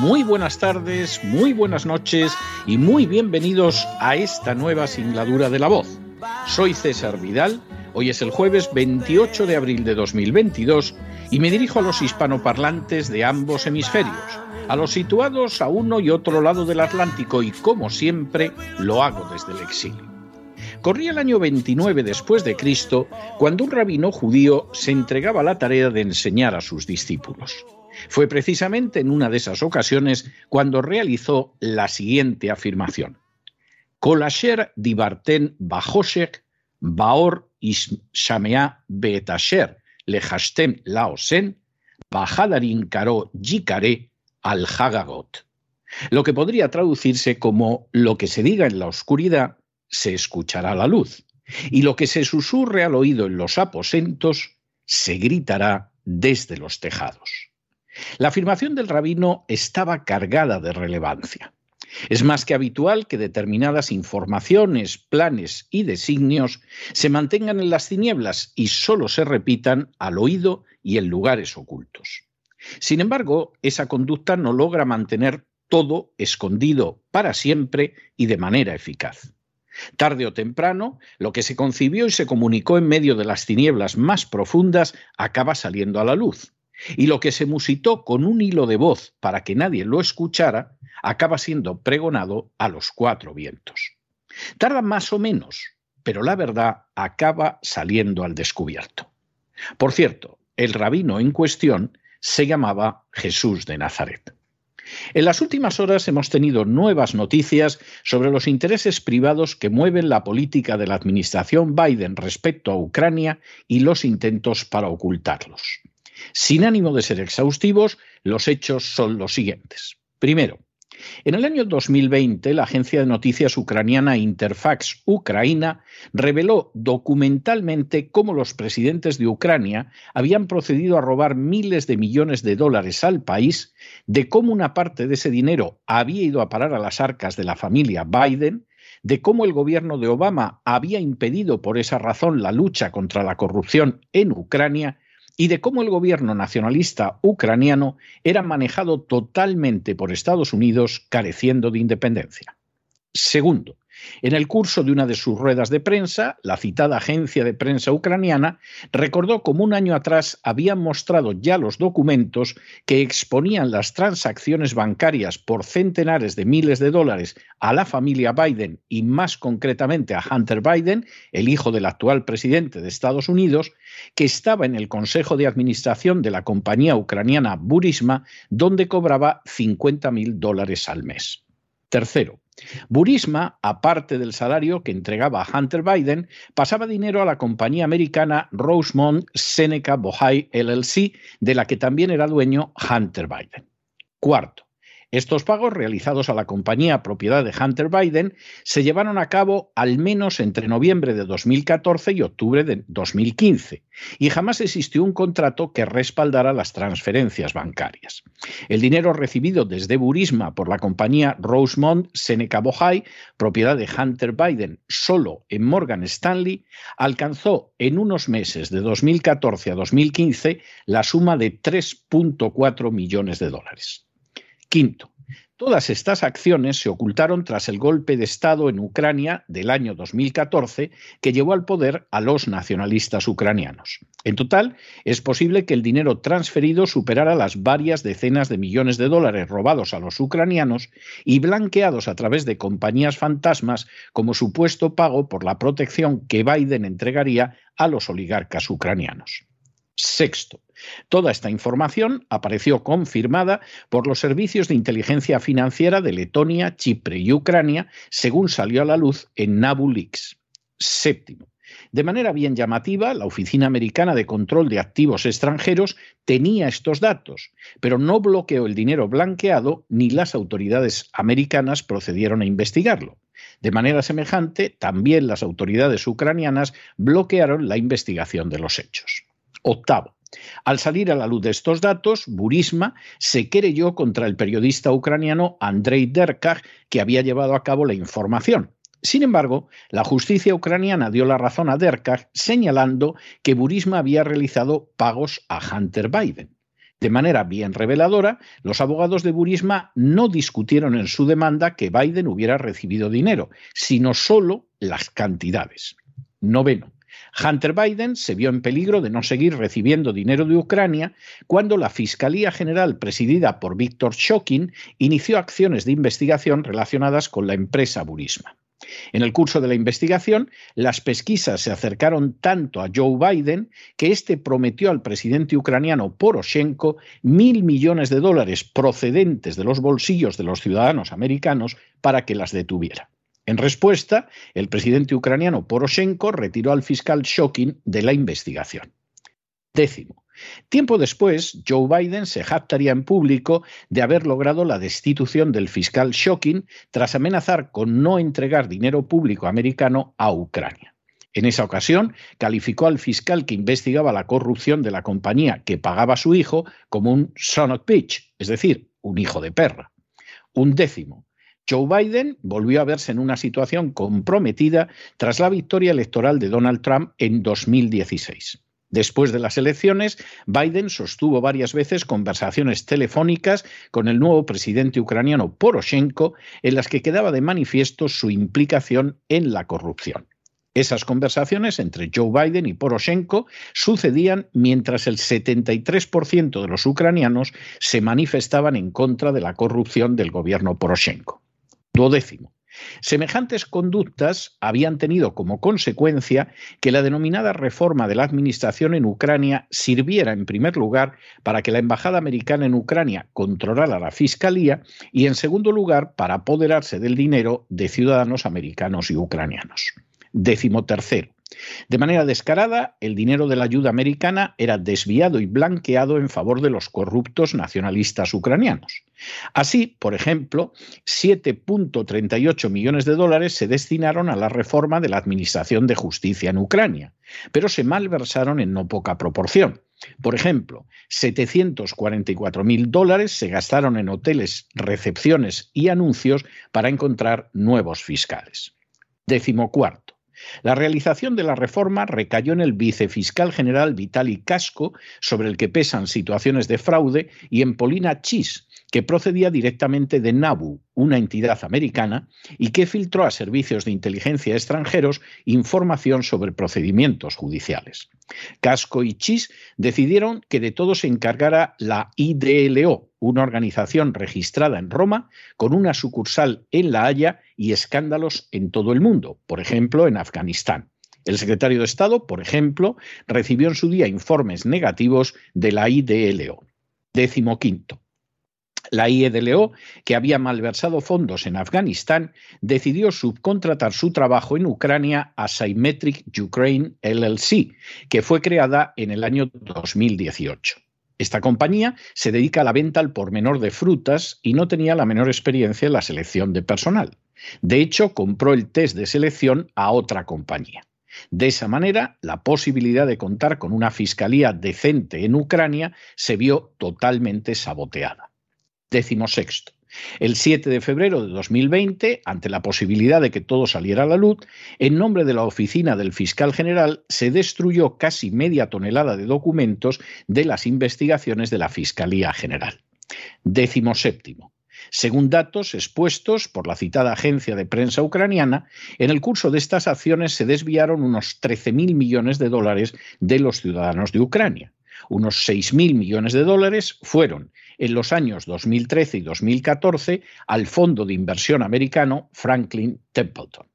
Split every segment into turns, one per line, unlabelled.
muy buenas tardes, muy buenas noches y muy bienvenidos a esta nueva singladura de la voz. Soy César Vidal, hoy es el jueves 28 de abril de 2022 y me dirijo a los hispanoparlantes de ambos hemisferios, a los situados a uno y otro lado del Atlántico y como siempre lo hago desde el exilio. Corría el año 29 después de Cristo cuando un rabino judío se entregaba a la tarea de enseñar a sus discípulos. Fue precisamente en una de esas ocasiones cuando realizó la siguiente afirmación. Kolasher dibarten bajoshek baor shamea betasher lehastem laosen bajadarin karo yikare al hagagot. Lo que podría traducirse como lo que se diga en la oscuridad se escuchará la luz, y lo que se susurre al oído en los aposentos se gritará desde los tejados. La afirmación del rabino estaba cargada de relevancia. Es más que habitual que determinadas informaciones, planes y designios se mantengan en las tinieblas y sólo se repitan al oído y en lugares ocultos. Sin embargo, esa conducta no logra mantener todo escondido para siempre y de manera eficaz. Tarde o temprano, lo que se concibió y se comunicó en medio de las tinieblas más profundas acaba saliendo a la luz. Y lo que se musitó con un hilo de voz para que nadie lo escuchara, acaba siendo pregonado a los cuatro vientos. Tarda más o menos, pero la verdad acaba saliendo al descubierto. Por cierto, el rabino en cuestión se llamaba Jesús de Nazaret. En las últimas horas hemos tenido nuevas noticias sobre los intereses privados que mueven la política de la administración Biden respecto a Ucrania y los intentos para ocultarlos. Sin ánimo de ser exhaustivos, los hechos son los siguientes. Primero, en el año 2020, la agencia de noticias ucraniana Interfax Ucraina reveló documentalmente cómo los presidentes de Ucrania habían procedido a robar miles de millones de dólares al país, de cómo una parte de ese dinero había ido a parar a las arcas de la familia Biden, de cómo el gobierno de Obama había impedido por esa razón la lucha contra la corrupción en Ucrania y de cómo el gobierno nacionalista ucraniano era manejado totalmente por Estados Unidos careciendo de independencia. Segundo, en el curso de una de sus ruedas de prensa, la citada agencia de prensa ucraniana recordó cómo un año atrás habían mostrado ya los documentos que exponían las transacciones bancarias por centenares de miles de dólares a la familia Biden y más concretamente a Hunter Biden, el hijo del actual presidente de Estados Unidos, que estaba en el Consejo de Administración de la compañía ucraniana Burisma, donde cobraba 50 mil dólares al mes. Tercero, Burisma, aparte del salario que entregaba a Hunter Biden, pasaba dinero a la compañía americana Rosemont Seneca Bohai LLC, de la que también era dueño Hunter Biden. Cuarto, estos pagos realizados a la compañía propiedad de Hunter Biden se llevaron a cabo al menos entre noviembre de 2014 y octubre de 2015, y jamás existió un contrato que respaldara las transferencias bancarias. El dinero recibido desde Burisma por la compañía Rosemont Seneca Bohai, propiedad de Hunter Biden, solo en Morgan Stanley, alcanzó en unos meses de 2014 a 2015 la suma de 3.4 millones de dólares. Quinto, Todas estas acciones se ocultaron tras el golpe de Estado en Ucrania del año 2014 que llevó al poder a los nacionalistas ucranianos. En total, es posible que el dinero transferido superara las varias decenas de millones de dólares robados a los ucranianos y blanqueados a través de compañías fantasmas como supuesto pago por la protección que Biden entregaría a los oligarcas ucranianos. Sexto, toda esta información apareció confirmada por los servicios de inteligencia financiera de Letonia, Chipre y Ucrania, según salió a la luz en Nabu Leaks. Séptimo, de manera bien llamativa, la Oficina Americana de Control de Activos Extranjeros tenía estos datos, pero no bloqueó el dinero blanqueado ni las autoridades americanas procedieron a investigarlo. De manera semejante, también las autoridades ucranianas bloquearon la investigación de los hechos. Octavo. Al salir a la luz de estos datos, Burisma se querelló contra el periodista ucraniano Andrei Derkach, que había llevado a cabo la información. Sin embargo, la justicia ucraniana dio la razón a Derkach, señalando que Burisma había realizado pagos a Hunter Biden. De manera bien reveladora, los abogados de Burisma no discutieron en su demanda que Biden hubiera recibido dinero, sino solo las cantidades. Noveno. Hunter Biden se vio en peligro de no seguir recibiendo dinero de Ucrania cuando la Fiscalía General presidida por Víctor Shokin inició acciones de investigación relacionadas con la empresa Burisma. En el curso de la investigación, las pesquisas se acercaron tanto a Joe Biden que éste prometió al presidente ucraniano Poroshenko mil millones de dólares procedentes de los bolsillos de los ciudadanos americanos para que las detuviera. En respuesta, el presidente ucraniano Poroshenko retiró al fiscal Shokin de la investigación. Décimo. Tiempo después, Joe Biden se jactaría en público de haber logrado la destitución del fiscal Shokin tras amenazar con no entregar dinero público americano a Ucrania. En esa ocasión, calificó al fiscal que investigaba la corrupción de la compañía que pagaba a su hijo como un son of bitch, es decir, un hijo de perra. Un décimo. Joe Biden volvió a verse en una situación comprometida tras la victoria electoral de Donald Trump en 2016. Después de las elecciones, Biden sostuvo varias veces conversaciones telefónicas con el nuevo presidente ucraniano Poroshenko en las que quedaba de manifiesto su implicación en la corrupción. Esas conversaciones entre Joe Biden y Poroshenko sucedían mientras el 73% de los ucranianos se manifestaban en contra de la corrupción del gobierno Poroshenko. Duodécimo. Semejantes conductas habían tenido como consecuencia que la denominada reforma de la administración en Ucrania sirviera, en primer lugar, para que la Embajada Americana en Ucrania controlara la Fiscalía y, en segundo lugar, para apoderarse del dinero de ciudadanos americanos y ucranianos. Décimo tercero. De manera descarada, el dinero de la ayuda americana era desviado y blanqueado en favor de los corruptos nacionalistas ucranianos. Así, por ejemplo, 7.38 millones de dólares se destinaron a la reforma de la Administración de Justicia en Ucrania, pero se malversaron en no poca proporción. Por ejemplo, 744 mil dólares se gastaron en hoteles, recepciones y anuncios para encontrar nuevos fiscales. Décimo cuarto. La realización de la reforma recayó en el vicefiscal general Vitali Casco, sobre el que pesan situaciones de fraude, y en Polina Chis, que procedía directamente de NABU, una entidad americana, y que filtró a servicios de inteligencia extranjeros información sobre procedimientos judiciales. Casco y Chis decidieron que de todo se encargara la IDLO, una organización registrada en Roma, con una sucursal en La Haya y escándalos en todo el mundo, por ejemplo, en Afganistán. El secretario de Estado, por ejemplo, recibió en su día informes negativos de la IDLO. Décimo quinto. La IEDLO, que había malversado fondos en Afganistán, decidió subcontratar su trabajo en Ucrania a Symmetric Ukraine LLC, que fue creada en el año 2018. Esta compañía se dedica a la venta al por menor de frutas y no tenía la menor experiencia en la selección de personal. De hecho, compró el test de selección a otra compañía. De esa manera, la posibilidad de contar con una fiscalía decente en Ucrania se vio totalmente saboteada. Décimo sexto. El 7 de febrero de 2020, ante la posibilidad de que todo saliera a la luz, en nombre de la oficina del fiscal general se destruyó casi media tonelada de documentos de las investigaciones de la Fiscalía General. Décimo séptimo. Según datos expuestos por la citada agencia de prensa ucraniana, en el curso de estas acciones se desviaron unos 13.000 millones de dólares de los ciudadanos de Ucrania. Unos 6.000 millones de dólares fueron en los años 2013 y 2014 al fondo de inversión americano Franklin Templeton.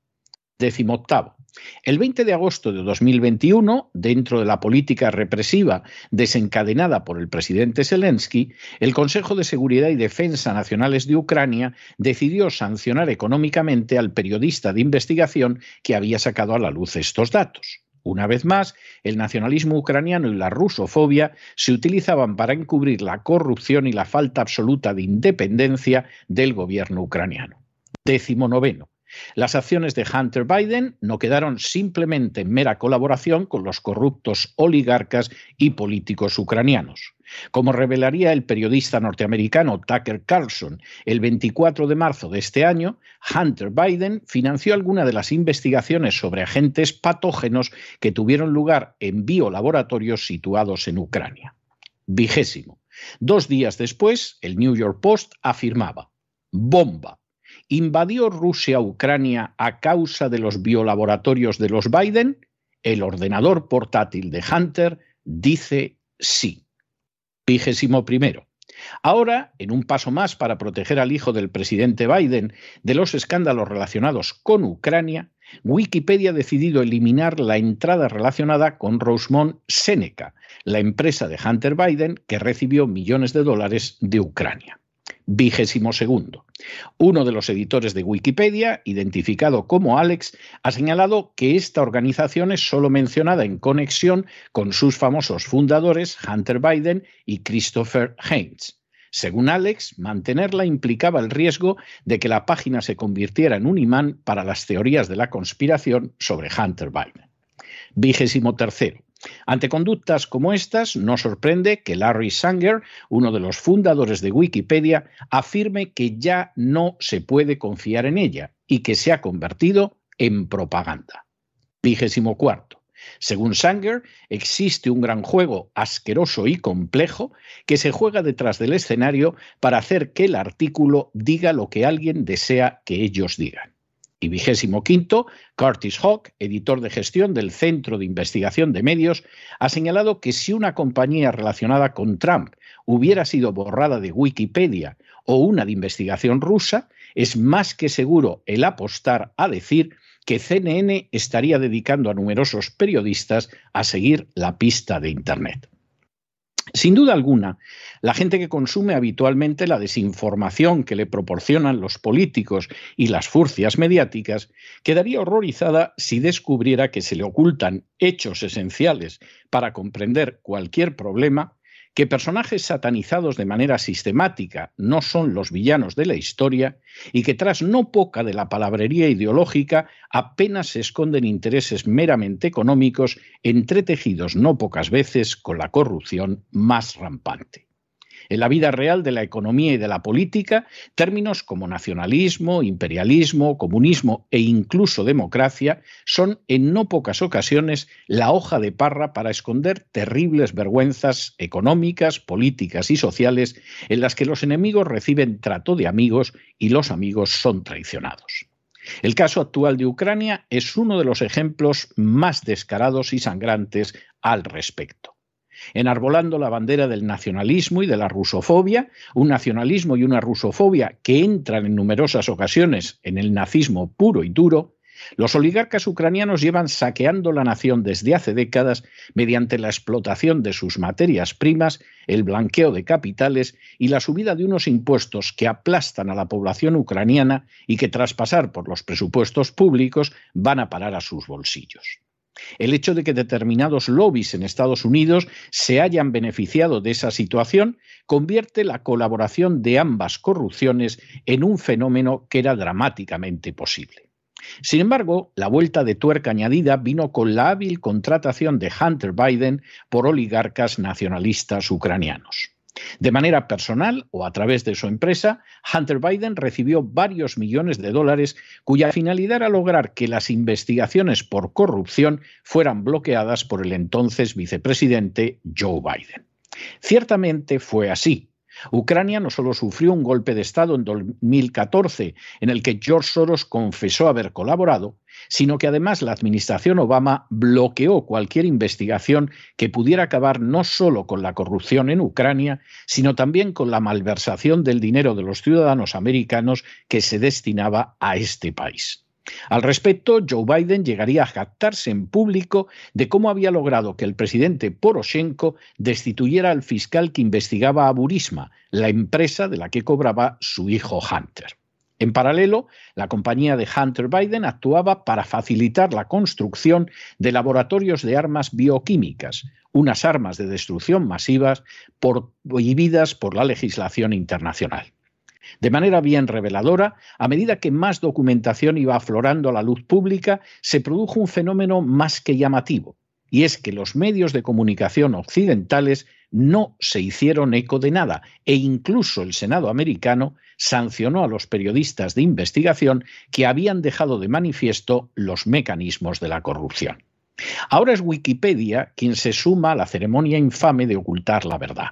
Décimo octavo. El 20 de agosto de 2021, dentro de la política represiva desencadenada por el presidente Zelensky, el Consejo de Seguridad y Defensa Nacionales de Ucrania decidió sancionar económicamente al periodista de investigación que había sacado a la luz estos datos. Una vez más, el nacionalismo ucraniano y la rusofobia se utilizaban para encubrir la corrupción y la falta absoluta de independencia del gobierno ucraniano. Décimo noveno. Las acciones de Hunter Biden no quedaron simplemente en mera colaboración con los corruptos oligarcas y políticos ucranianos. Como revelaría el periodista norteamericano Tucker Carlson el 24 de marzo de este año, Hunter Biden financió algunas de las investigaciones sobre agentes patógenos que tuvieron lugar en biolaboratorios situados en Ucrania. Vigésimo. Dos días después, el New York Post afirmaba, bomba, ¿Invadió Rusia Ucrania a causa de los biolaboratorios de los Biden? El ordenador portátil de Hunter dice sí. Vigésimo primero. Ahora, en un paso más para proteger al hijo del presidente Biden de los escándalos relacionados con Ucrania, Wikipedia ha decidido eliminar la entrada relacionada con Rosemont Seneca, la empresa de Hunter Biden que recibió millones de dólares de Ucrania vigésimo segundo. Uno de los editores de Wikipedia, identificado como Alex, ha señalado que esta organización es solo mencionada en conexión con sus famosos fundadores Hunter Biden y Christopher Haynes. Según Alex, mantenerla implicaba el riesgo de que la página se convirtiera en un imán para las teorías de la conspiración sobre Hunter Biden. Vigésimo tercero. Ante conductas como estas, no sorprende que Larry Sanger, uno de los fundadores de Wikipedia, afirme que ya no se puede confiar en ella y que se ha convertido en propaganda. Vigésimo cuarto. Según Sanger, existe un gran juego asqueroso y complejo que se juega detrás del escenario para hacer que el artículo diga lo que alguien desea que ellos digan. Y vigésimo quinto, Curtis Hawk, editor de gestión del Centro de Investigación de Medios, ha señalado que si una compañía relacionada con Trump hubiera sido borrada de Wikipedia o una de investigación rusa, es más que seguro el apostar a decir que CNN estaría dedicando a numerosos periodistas a seguir la pista de Internet. Sin duda alguna, la gente que consume habitualmente la desinformación que le proporcionan los políticos y las furcias mediáticas quedaría horrorizada si descubriera que se le ocultan hechos esenciales para comprender cualquier problema que personajes satanizados de manera sistemática no son los villanos de la historia y que tras no poca de la palabrería ideológica apenas se esconden intereses meramente económicos entretejidos no pocas veces con la corrupción más rampante. En la vida real de la economía y de la política, términos como nacionalismo, imperialismo, comunismo e incluso democracia son en no pocas ocasiones la hoja de parra para esconder terribles vergüenzas económicas, políticas y sociales en las que los enemigos reciben trato de amigos y los amigos son traicionados. El caso actual de Ucrania es uno de los ejemplos más descarados y sangrantes al respecto enarbolando la bandera del nacionalismo y de la rusofobia, un nacionalismo y una rusofobia que entran en numerosas ocasiones en el nazismo puro y duro, los oligarcas ucranianos llevan saqueando la nación desde hace décadas mediante la explotación de sus materias primas, el blanqueo de capitales y la subida de unos impuestos que aplastan a la población ucraniana y que tras pasar por los presupuestos públicos van a parar a sus bolsillos. El hecho de que determinados lobbies en Estados Unidos se hayan beneficiado de esa situación convierte la colaboración de ambas corrupciones en un fenómeno que era dramáticamente posible. Sin embargo, la vuelta de tuerca añadida vino con la hábil contratación de Hunter Biden por oligarcas nacionalistas ucranianos. De manera personal o a través de su empresa, Hunter Biden recibió varios millones de dólares cuya finalidad era lograr que las investigaciones por corrupción fueran bloqueadas por el entonces vicepresidente Joe Biden. Ciertamente fue así. Ucrania no solo sufrió un golpe de Estado en 2014 en el que George Soros confesó haber colaborado, sino que además la administración Obama bloqueó cualquier investigación que pudiera acabar no solo con la corrupción en Ucrania, sino también con la malversación del dinero de los ciudadanos americanos que se destinaba a este país. Al respecto, Joe Biden llegaría a jactarse en público de cómo había logrado que el presidente Poroshenko destituyera al fiscal que investigaba a Burisma, la empresa de la que cobraba su hijo Hunter. En paralelo, la compañía de Hunter Biden actuaba para facilitar la construcción de laboratorios de armas bioquímicas, unas armas de destrucción masivas prohibidas por la legislación internacional. De manera bien reveladora, a medida que más documentación iba aflorando a la luz pública, se produjo un fenómeno más que llamativo, y es que los medios de comunicación occidentales no se hicieron eco de nada, e incluso el Senado americano sancionó a los periodistas de investigación que habían dejado de manifiesto los mecanismos de la corrupción. Ahora es Wikipedia quien se suma a la ceremonia infame de ocultar la verdad.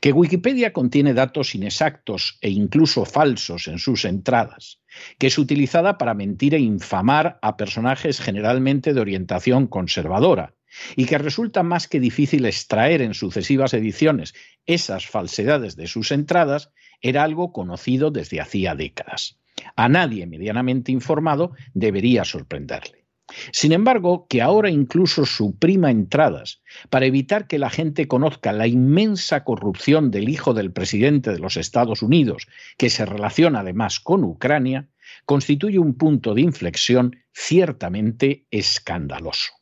Que Wikipedia contiene datos inexactos e incluso falsos en sus entradas, que es utilizada para mentir e infamar a personajes generalmente de orientación conservadora, y que resulta más que difícil extraer en sucesivas ediciones esas falsedades de sus entradas, era algo conocido desde hacía décadas. A nadie medianamente informado debería sorprenderle. Sin embargo, que ahora incluso suprima entradas para evitar que la gente conozca la inmensa corrupción del hijo del presidente de los Estados Unidos, que se relaciona además con Ucrania, constituye un punto de inflexión ciertamente escandaloso.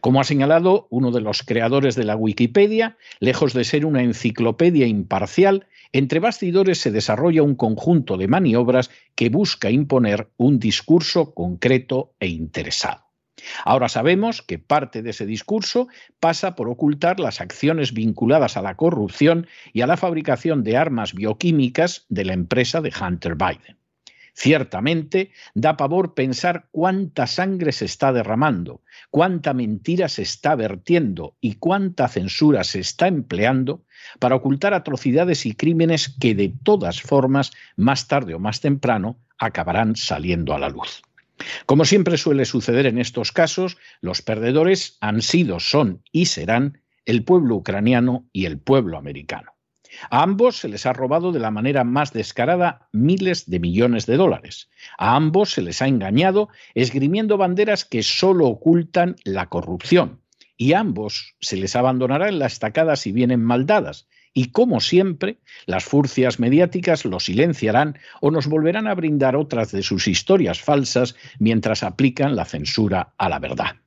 Como ha señalado uno de los creadores de la Wikipedia, lejos de ser una enciclopedia imparcial, entre bastidores se desarrolla un conjunto de maniobras que busca imponer un discurso concreto e interesado. Ahora sabemos que parte de ese discurso pasa por ocultar las acciones vinculadas a la corrupción y a la fabricación de armas bioquímicas de la empresa de Hunter Biden. Ciertamente, da pavor pensar cuánta sangre se está derramando, cuánta mentira se está vertiendo y cuánta censura se está empleando para ocultar atrocidades y crímenes que de todas formas, más tarde o más temprano, acabarán saliendo a la luz. Como siempre suele suceder en estos casos, los perdedores han sido, son y serán el pueblo ucraniano y el pueblo americano. A ambos se les ha robado de la manera más descarada miles de millones de dólares. A ambos se les ha engañado esgrimiendo banderas que solo ocultan la corrupción. Y a ambos se les abandonará en la estacada si vienen maldadas. Y como siempre, las furcias mediáticas lo silenciarán o nos volverán a brindar otras de sus historias falsas mientras aplican la censura a la verdad.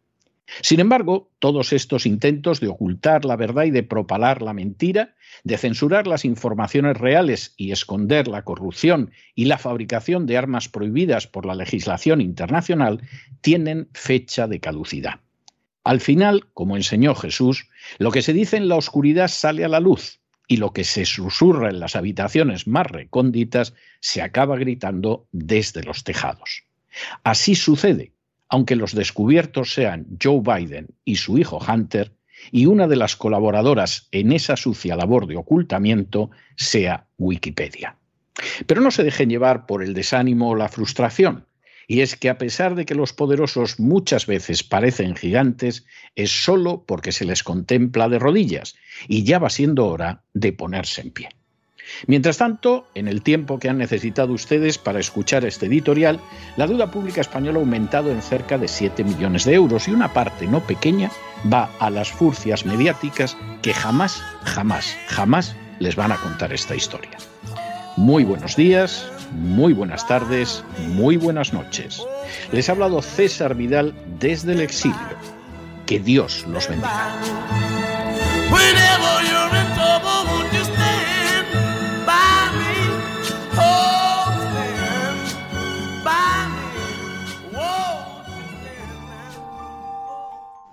Sin embargo, todos estos intentos de ocultar la verdad y de propalar la mentira, de censurar las informaciones reales y esconder la corrupción y la fabricación de armas prohibidas por la legislación internacional, tienen fecha de caducidad. Al final, como enseñó Jesús, lo que se dice en la oscuridad sale a la luz y lo que se susurra en las habitaciones más recónditas se acaba gritando desde los tejados. Así sucede aunque los descubiertos sean Joe Biden y su hijo Hunter, y una de las colaboradoras en esa sucia labor de ocultamiento sea Wikipedia. Pero no se dejen llevar por el desánimo o la frustración, y es que a pesar de que los poderosos muchas veces parecen gigantes, es solo porque se les contempla de rodillas, y ya va siendo hora de ponerse en pie. Mientras tanto, en el tiempo que han necesitado ustedes para escuchar este editorial, la deuda pública española ha aumentado en cerca de 7 millones de euros y una parte no pequeña va a las furcias mediáticas que jamás, jamás, jamás les van a contar esta historia. Muy buenos días, muy buenas tardes, muy buenas noches. Les ha hablado César Vidal desde el exilio. Que Dios los bendiga.